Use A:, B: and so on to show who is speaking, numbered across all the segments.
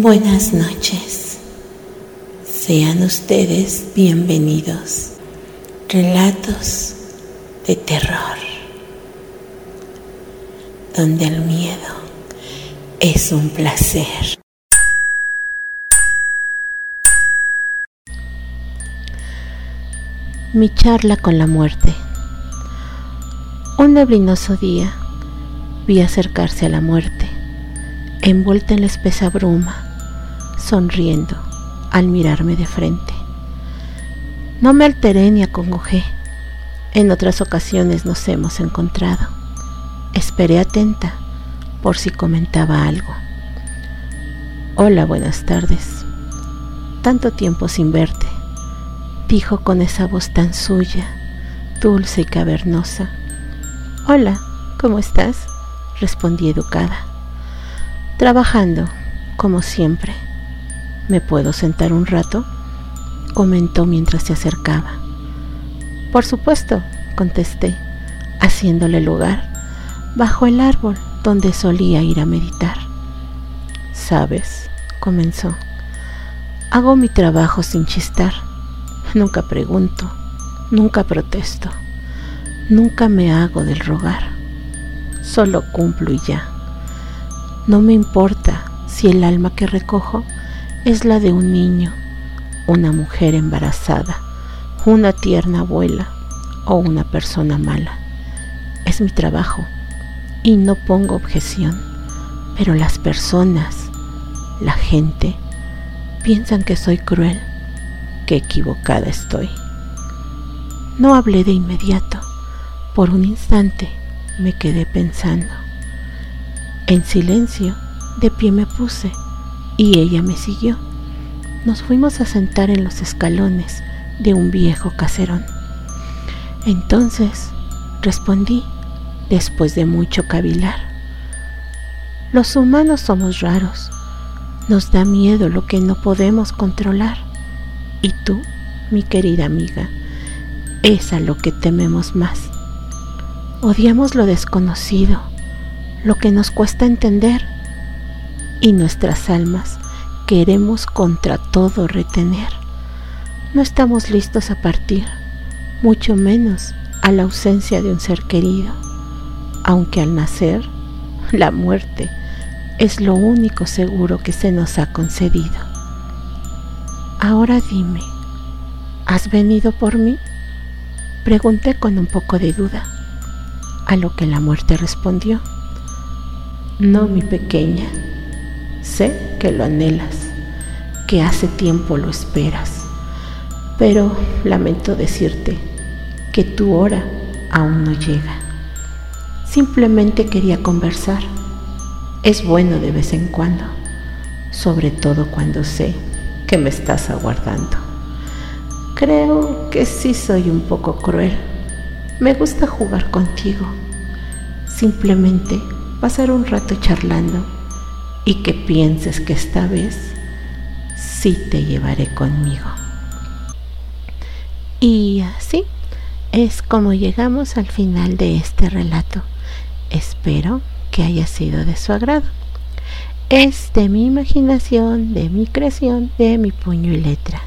A: Buenas noches. Sean ustedes bienvenidos. Relatos de terror, donde el miedo es un placer.
B: Mi charla con la muerte. Un neblinoso día vi acercarse a la muerte envuelta en la espesa bruma, sonriendo al mirarme de frente. No me alteré ni acongojé. En otras ocasiones nos hemos encontrado. Esperé atenta por si comentaba algo. Hola, buenas tardes. Tanto tiempo sin verte, dijo con esa voz tan suya, dulce y cavernosa. Hola, ¿cómo estás? respondí educada. Trabajando, como siempre. ¿Me puedo sentar un rato? comentó mientras se acercaba. Por supuesto, contesté, haciéndole lugar, bajo el árbol donde solía ir a meditar. Sabes, comenzó, hago mi trabajo sin chistar. Nunca pregunto, nunca protesto, nunca me hago del rogar. Solo cumplo y ya. No me importa si el alma que recojo es la de un niño, una mujer embarazada, una tierna abuela o una persona mala. Es mi trabajo y no pongo objeción, pero las personas, la gente, piensan que soy cruel, que equivocada estoy. No hablé de inmediato, por un instante me quedé pensando. En silencio, de pie me puse y ella me siguió. Nos fuimos a sentar en los escalones de un viejo caserón. Entonces respondí, después de mucho cavilar. Los humanos somos raros. Nos da miedo lo que no podemos controlar. Y tú, mi querida amiga, es a lo que tememos más. Odiamos lo desconocido lo que nos cuesta entender y nuestras almas queremos contra todo retener. No estamos listos a partir, mucho menos a la ausencia de un ser querido, aunque al nacer, la muerte es lo único seguro que se nos ha concedido. Ahora dime, ¿has venido por mí? Pregunté con un poco de duda, a lo que la muerte respondió. No, mi pequeña, sé que lo anhelas, que hace tiempo lo esperas, pero lamento decirte que tu hora aún no llega. Simplemente quería conversar. Es bueno de vez en cuando, sobre todo cuando sé que me estás aguardando. Creo que sí soy un poco cruel. Me gusta jugar contigo. Simplemente pasar un rato charlando y que pienses que esta vez sí te llevaré conmigo. Y así es como llegamos al final de este relato. Espero que haya sido de su agrado. Es de mi imaginación, de mi creación, de mi puño y letra.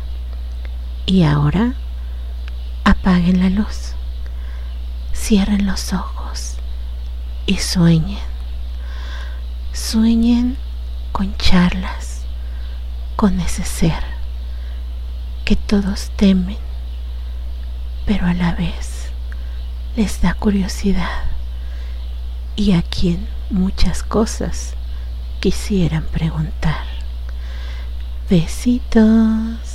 B: Y ahora apaguen la luz, cierren los ojos y sueñen Sueñen con charlas, con ese ser que todos temen, pero a la vez les da curiosidad y a quien muchas cosas quisieran preguntar. Besitos.